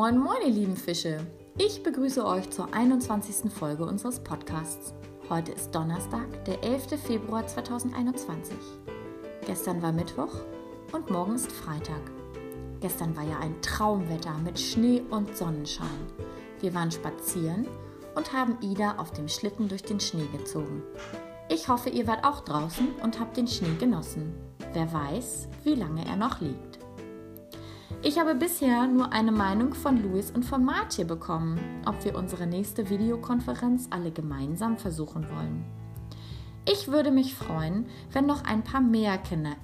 Moin, moin, ihr lieben Fische. Ich begrüße euch zur 21. Folge unseres Podcasts. Heute ist Donnerstag, der 11. Februar 2021. Gestern war Mittwoch und morgen ist Freitag. Gestern war ja ein Traumwetter mit Schnee und Sonnenschein. Wir waren spazieren und haben Ida auf dem Schlitten durch den Schnee gezogen. Ich hoffe, ihr wart auch draußen und habt den Schnee genossen. Wer weiß, wie lange er noch liegt. Ich habe bisher nur eine Meinung von Luis und von Martje bekommen, ob wir unsere nächste Videokonferenz alle gemeinsam versuchen wollen. Ich würde mich freuen, wenn noch ein paar mehr Kinder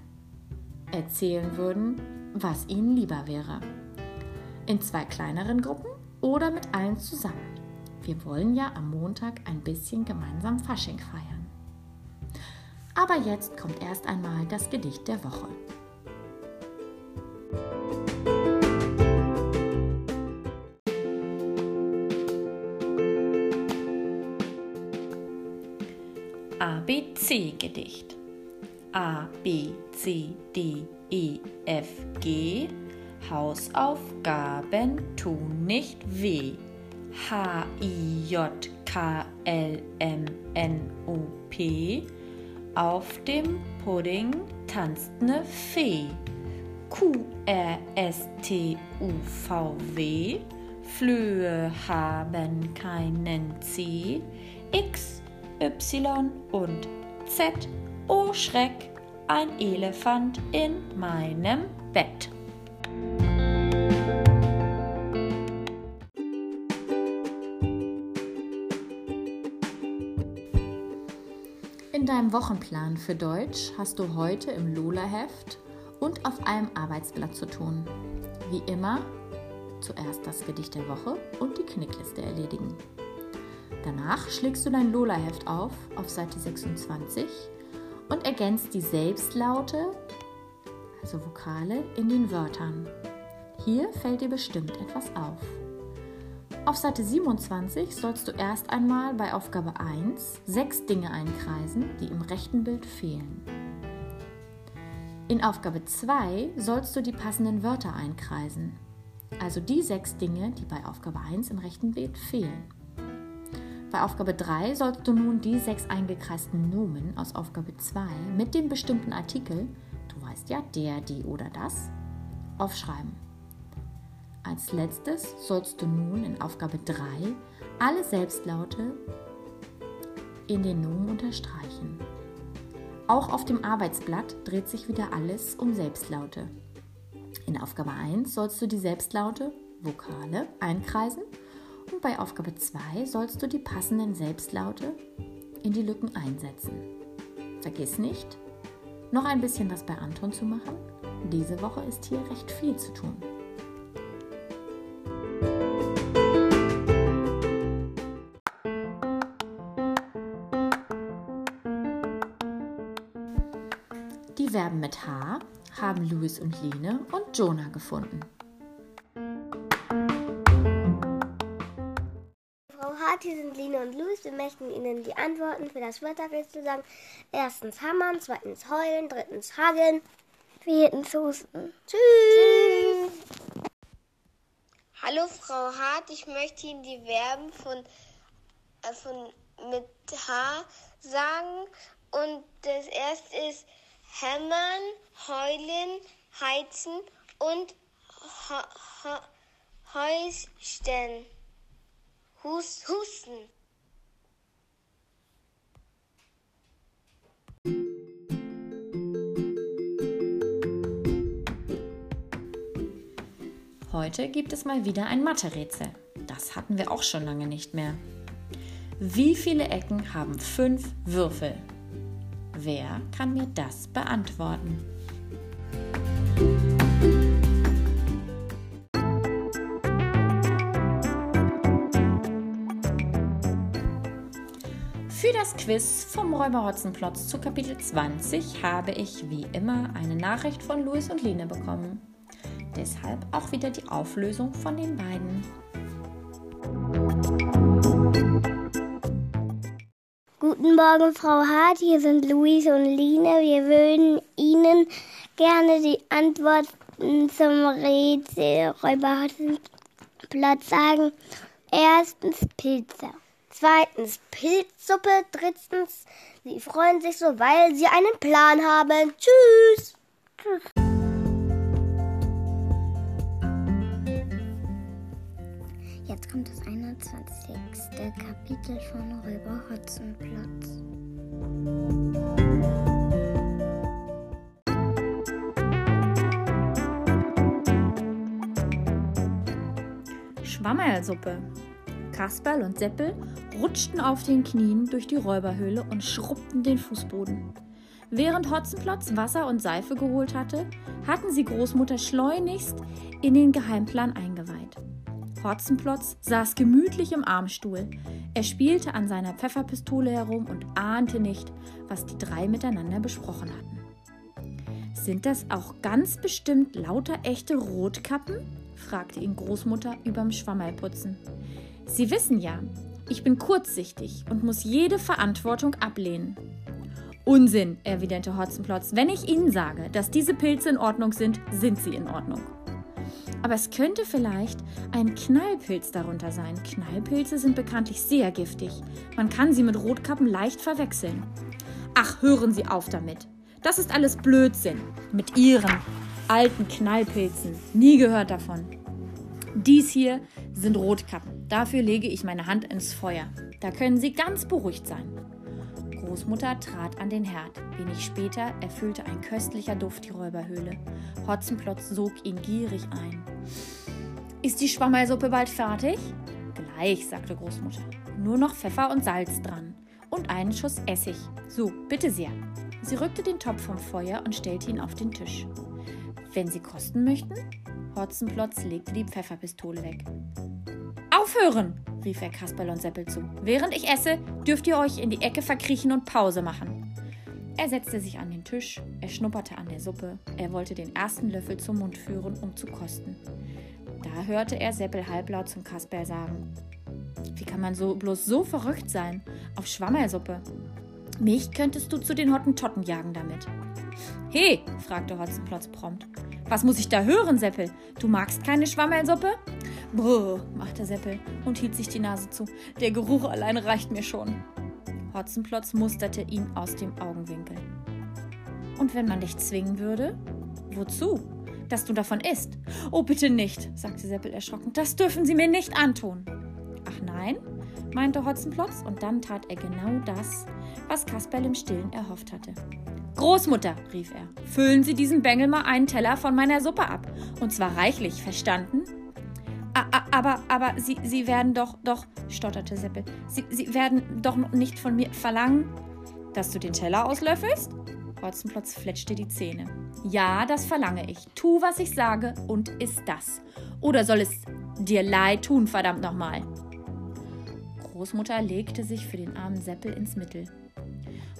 erzählen würden, was ihnen lieber wäre. In zwei kleineren Gruppen oder mit allen zusammen. Wir wollen ja am Montag ein bisschen gemeinsam Fasching feiern. Aber jetzt kommt erst einmal das Gedicht der Woche. ABC-Gedicht. A, B, C, D, E, F, G. Hausaufgaben tun nicht weh. H, I, J, K, L, M, N, O, P. Auf dem Pudding tanzt ne Fee. Q, R, S, T, U, V, W. Flöhe haben keinen C. X, Y und Z. Oh Schreck, ein Elefant in meinem Bett. In deinem Wochenplan für Deutsch hast du heute im Lola-Heft und auf einem Arbeitsblatt zu tun. Wie immer, zuerst das Gedicht der Woche und die Knickliste erledigen. Danach schlägst du dein Lola-Heft auf, auf Seite 26 und ergänzt die Selbstlaute, also Vokale, in den Wörtern. Hier fällt dir bestimmt etwas auf. Auf Seite 27 sollst du erst einmal bei Aufgabe 1 sechs Dinge einkreisen, die im rechten Bild fehlen. In Aufgabe 2 sollst du die passenden Wörter einkreisen, also die sechs Dinge, die bei Aufgabe 1 im rechten Bild fehlen. Bei Aufgabe 3 sollst du nun die sechs eingekreisten Nomen aus Aufgabe 2 mit dem bestimmten Artikel, du weißt ja, der, die oder das, aufschreiben. Als letztes sollst du nun in Aufgabe 3 alle Selbstlaute in den Nomen unterstreichen. Auch auf dem Arbeitsblatt dreht sich wieder alles um Selbstlaute. In Aufgabe 1 sollst du die Selbstlaute, Vokale, einkreisen und bei Aufgabe 2 sollst du die passenden Selbstlaute in die Lücken einsetzen. Vergiss nicht, noch ein bisschen was bei Anton zu machen. Diese Woche ist hier recht viel zu tun. Die Verben mit H haben Louis und Lene und Jonah gefunden. Hier sind Lina und Luis. Wir möchten Ihnen die Antworten für das Wörterrätsel sagen. Erstens hammern, zweitens heulen, drittens hageln, viertens husten. Tschüss. Hallo Frau Hart, ich möchte Ihnen die Verben von, äh, von mit H sagen. Und das erste ist hämmern, heulen, heizen und ha, ha, Häuschen. Hus, husten. Heute gibt es mal wieder ein Mathe-Rätsel. Das hatten wir auch schon lange nicht mehr. Wie viele Ecken haben fünf Würfel? Wer kann mir das beantworten? Quiz vom Räuber Hotzenplotz zu Kapitel 20 habe ich wie immer eine Nachricht von Louis und Lene bekommen. Deshalb auch wieder die Auflösung von den beiden. Guten Morgen, Frau Hart. Hier sind Luis und Line. Wir würden Ihnen gerne die Antworten zum Rätsel Räuber Wochenplatz sagen. Erstens Pizza. Zweitens Pilzsuppe. Drittens, sie freuen sich so, weil sie einen Plan haben. Tschüss. Tschüss. Jetzt kommt das 21. Kapitel von Räuber Hotzenplotz. Schwammerlsuppe. Kasperl und Seppel rutschten auf den Knien durch die Räuberhöhle und schrubbten den Fußboden. Während Hotzenplotz Wasser und Seife geholt hatte, hatten sie Großmutter schleunigst in den Geheimplan eingeweiht. Hotzenplotz saß gemütlich im Armstuhl. Er spielte an seiner Pfefferpistole herum und ahnte nicht, was die drei miteinander besprochen hatten. Sind das auch ganz bestimmt lauter echte Rotkappen? fragte ihn Großmutter überm Schwammerlputzen. Sie wissen ja, ich bin kurzsichtig und muss jede Verantwortung ablehnen. Unsinn, erwiderte Hotzenplotz. Wenn ich Ihnen sage, dass diese Pilze in Ordnung sind, sind sie in Ordnung. Aber es könnte vielleicht ein Knallpilz darunter sein. Knallpilze sind bekanntlich sehr giftig. Man kann sie mit Rotkappen leicht verwechseln. Ach, hören Sie auf damit. Das ist alles Blödsinn. Mit Ihren alten Knallpilzen. Nie gehört davon. Dies hier sind Rotkappen. Dafür lege ich meine Hand ins Feuer. Da können Sie ganz beruhigt sein. Großmutter trat an den Herd. Wenig später erfüllte ein köstlicher Duft die Räuberhöhle. Hotzenplotz sog ihn gierig ein. Ist die Schwammersuppe bald fertig? Gleich, sagte Großmutter. Nur noch Pfeffer und Salz dran. Und einen Schuss Essig. So, bitte sehr. Sie rückte den Topf vom Feuer und stellte ihn auf den Tisch. Wenn Sie kosten möchten? Hotzenplotz legte die Pfefferpistole weg. Aufhören! rief er Kasperl und Seppel zu. Während ich esse, dürft ihr euch in die Ecke verkriechen und Pause machen. Er setzte sich an den Tisch, er schnupperte an der Suppe, er wollte den ersten Löffel zum Mund führen, um zu kosten. Da hörte er Seppel halblaut zum Kasperl sagen: Wie kann man so bloß so verrückt sein? Auf Schwammersuppe. Mich könntest du zu den Hottentotten jagen damit. He, fragte Hotzenplotz prompt. Was muss ich da hören, Seppel? Du magst keine Schwammerlsuppe? Brr, machte Seppel und hielt sich die Nase zu. Der Geruch allein reicht mir schon. Hotzenplotz musterte ihn aus dem Augenwinkel. Und wenn man dich zwingen würde? Wozu? Dass du davon isst? Oh, bitte nicht, sagte Seppel erschrocken. Das dürfen Sie mir nicht antun. Ach nein, meinte Hotzenplotz, und dann tat er genau das, was Kasperl im Stillen erhofft hatte. Großmutter, rief er, füllen Sie diesem Bengel mal einen Teller von meiner Suppe ab. Und zwar reichlich, verstanden? aber, aber, Sie, Sie werden doch, doch, stotterte Seppel, Sie, Sie werden doch nicht von mir verlangen, dass du den Teller auslöffelst? Hotzenplotz fletschte die Zähne. Ja, das verlange ich. Tu, was ich sage und iss das. Oder soll es dir leid tun, verdammt nochmal? Großmutter legte sich für den armen Seppel ins Mittel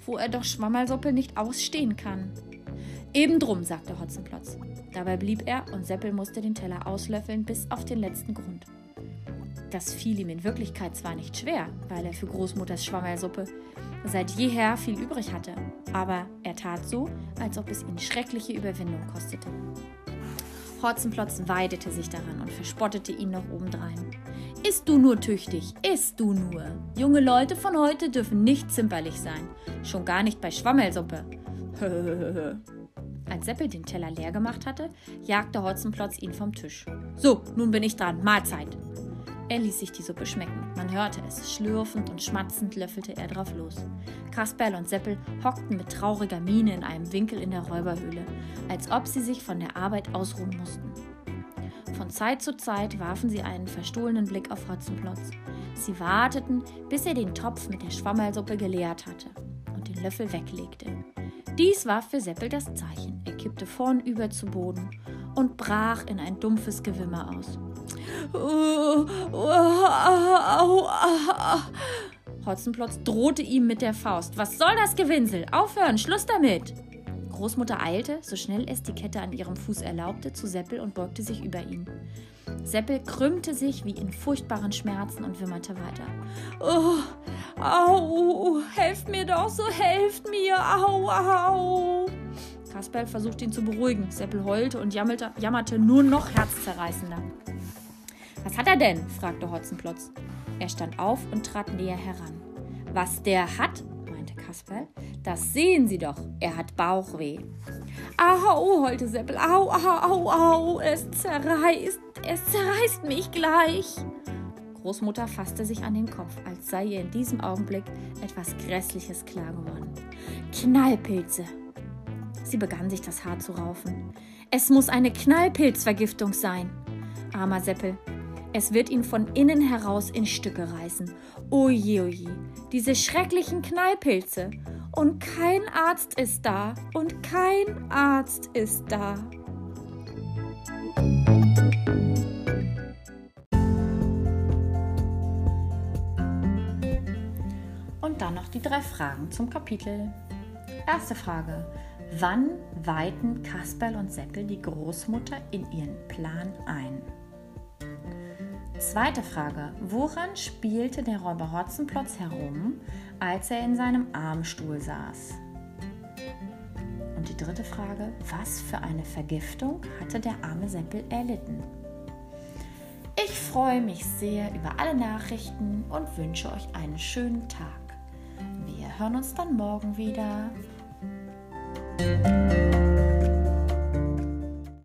wo er doch Schwammerlsuppe nicht ausstehen kann. Eben drum, sagte Hotzenplotz. Dabei blieb er und Seppel musste den Teller auslöffeln bis auf den letzten Grund. Das fiel ihm in Wirklichkeit zwar nicht schwer, weil er für Großmutters Schwammerlsuppe seit jeher viel übrig hatte, aber er tat so, als ob es ihn schreckliche Überwindung kostete. Hotzenplotz weidete sich daran und verspottete ihn noch obendrein. Isst du nur tüchtig, isst du nur. Junge Leute von heute dürfen nicht zimperlich sein, schon gar nicht bei Schwammelsuppe. Als Seppel den Teller leer gemacht hatte, jagte Hotzenplotz ihn vom Tisch. So, nun bin ich dran, Mahlzeit. Er ließ sich die Suppe schmecken. Man hörte es. Schlürfend und schmatzend löffelte er drauf los. Kasperl und Seppel hockten mit trauriger Miene in einem Winkel in der Räuberhöhle, als ob sie sich von der Arbeit ausruhen mussten. Von Zeit zu Zeit warfen sie einen verstohlenen Blick auf Hotzenplotz. Sie warteten, bis er den Topf mit der Schwammerlsuppe geleert hatte und den Löffel weglegte. Dies war für Seppel das Zeichen. Er kippte vornüber zu Boden und brach in ein dumpfes Gewimmer aus. Hotzenplotz drohte ihm mit der Faust. Was soll das Gewinsel? Aufhören, Schluss damit! Großmutter eilte, so schnell es die Kette an ihrem Fuß erlaubte, zu Seppel und beugte sich über ihn. Seppel krümmte sich wie in furchtbaren Schmerzen und wimmerte weiter. Oh, au, helft mir doch, so helft mir, au, au. Kasperl versuchte ihn zu beruhigen. Seppel heulte und jammerte, jammerte nur noch herzzerreißender. Was hat er denn? fragte Hotzenplotz. Er stand auf und trat näher heran. Was der hat, Kasperl, das sehen Sie doch. Er hat Bauchweh. Au, heulte Seppel. Au, au, au, au. Es zerreißt. Es zerreißt mich gleich. Großmutter fasste sich an den Kopf, als sei ihr in diesem Augenblick etwas Grässliches klar geworden. Knallpilze. Sie begann sich das Haar zu raufen. Es muss eine Knallpilzvergiftung sein. Armer Seppel, es wird ihn von innen heraus in Stücke reißen. Oje, oje, diese schrecklichen Knallpilze. Und kein Arzt ist da. Und kein Arzt ist da. Und dann noch die drei Fragen zum Kapitel. Erste Frage. Wann weihten Kasperl und Seppel die Großmutter in ihren Plan ein? Zweite Frage. Woran spielte der Räuber Hotzenplotz herum, als er in seinem Armstuhl saß? Und die dritte Frage. Was für eine Vergiftung hatte der arme Seppel erlitten? Ich freue mich sehr über alle Nachrichten und wünsche euch einen schönen Tag. Wir hören uns dann morgen wieder.